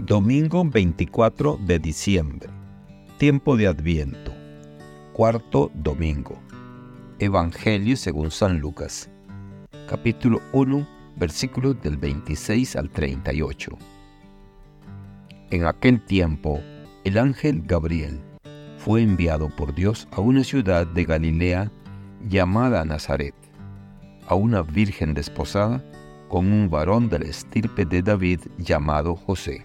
Domingo 24 de diciembre. Tiempo de Adviento. Cuarto domingo. Evangelio según San Lucas. Capítulo 1, versículos del 26 al 38. En aquel tiempo, el ángel Gabriel fue enviado por Dios a una ciudad de Galilea llamada Nazaret, a una virgen desposada con un varón de la estirpe de David llamado José.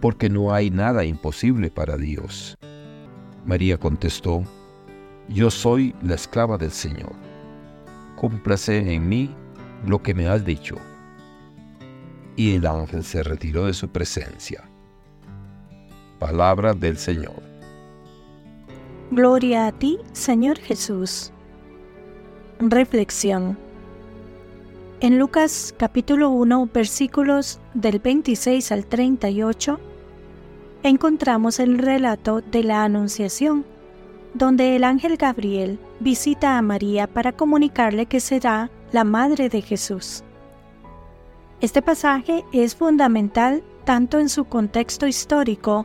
porque no hay nada imposible para Dios. María contestó, Yo soy la esclava del Señor. Cúmplase en mí lo que me has dicho. Y el ángel se retiró de su presencia. Palabra del Señor. Gloria a ti, Señor Jesús. Reflexión. En Lucas capítulo 1 versículos del 26 al 38 encontramos el relato de la Anunciación, donde el ángel Gabriel visita a María para comunicarle que será la madre de Jesús. Este pasaje es fundamental tanto en su contexto histórico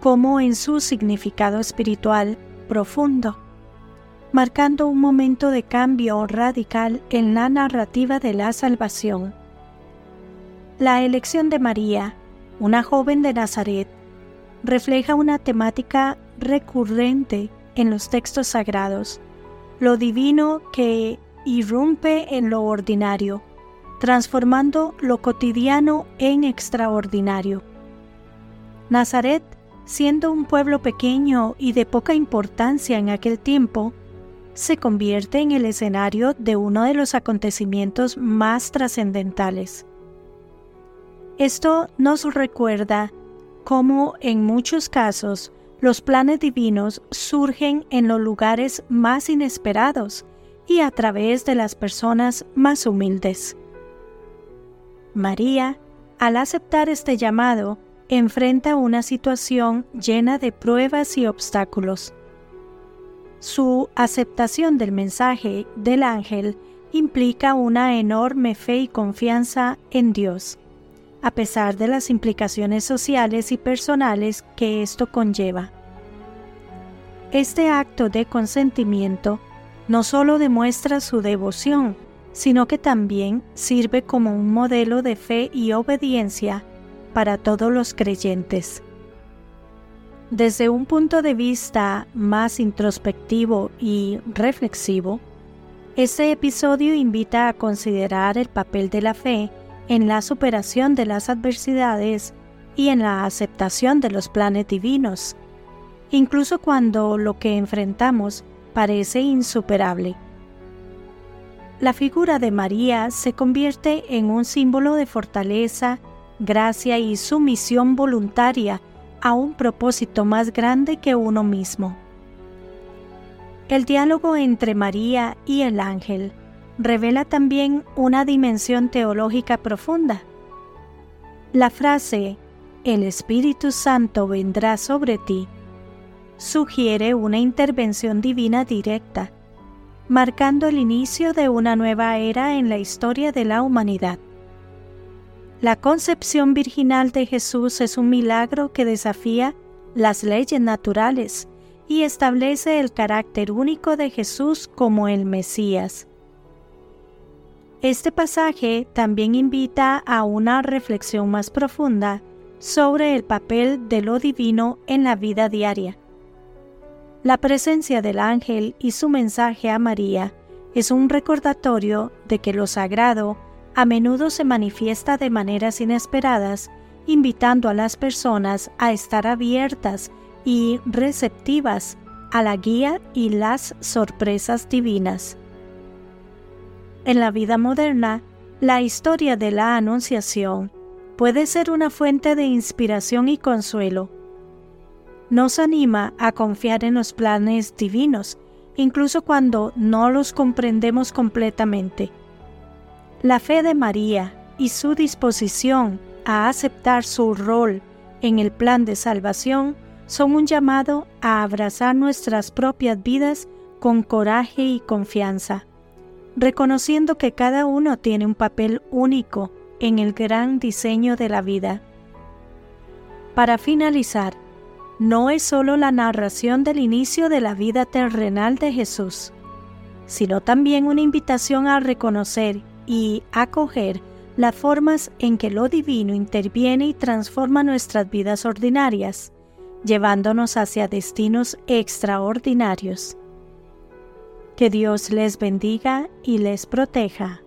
como en su significado espiritual profundo marcando un momento de cambio radical en la narrativa de la salvación. La elección de María, una joven de Nazaret, refleja una temática recurrente en los textos sagrados, lo divino que irrumpe en lo ordinario, transformando lo cotidiano en extraordinario. Nazaret, siendo un pueblo pequeño y de poca importancia en aquel tiempo, se convierte en el escenario de uno de los acontecimientos más trascendentales. Esto nos recuerda cómo en muchos casos los planes divinos surgen en los lugares más inesperados y a través de las personas más humildes. María, al aceptar este llamado, enfrenta una situación llena de pruebas y obstáculos su aceptación del mensaje del ángel implica una enorme fe y confianza en Dios, a pesar de las implicaciones sociales y personales que esto conlleva. Este acto de consentimiento no solo demuestra su devoción, sino que también sirve como un modelo de fe y obediencia para todos los creyentes. Desde un punto de vista más introspectivo y reflexivo, este episodio invita a considerar el papel de la fe en la superación de las adversidades y en la aceptación de los planes divinos, incluso cuando lo que enfrentamos parece insuperable. La figura de María se convierte en un símbolo de fortaleza, gracia y sumisión voluntaria a un propósito más grande que uno mismo. El diálogo entre María y el ángel revela también una dimensión teológica profunda. La frase, el Espíritu Santo vendrá sobre ti, sugiere una intervención divina directa, marcando el inicio de una nueva era en la historia de la humanidad. La concepción virginal de Jesús es un milagro que desafía las leyes naturales y establece el carácter único de Jesús como el Mesías. Este pasaje también invita a una reflexión más profunda sobre el papel de lo divino en la vida diaria. La presencia del ángel y su mensaje a María es un recordatorio de que lo sagrado a menudo se manifiesta de maneras inesperadas, invitando a las personas a estar abiertas y receptivas a la guía y las sorpresas divinas. En la vida moderna, la historia de la Anunciación puede ser una fuente de inspiración y consuelo. Nos anima a confiar en los planes divinos, incluso cuando no los comprendemos completamente. La fe de María y su disposición a aceptar su rol en el plan de salvación son un llamado a abrazar nuestras propias vidas con coraje y confianza, reconociendo que cada uno tiene un papel único en el gran diseño de la vida. Para finalizar, no es solo la narración del inicio de la vida terrenal de Jesús, sino también una invitación a reconocer y acoger las formas en que lo divino interviene y transforma nuestras vidas ordinarias, llevándonos hacia destinos extraordinarios. Que Dios les bendiga y les proteja.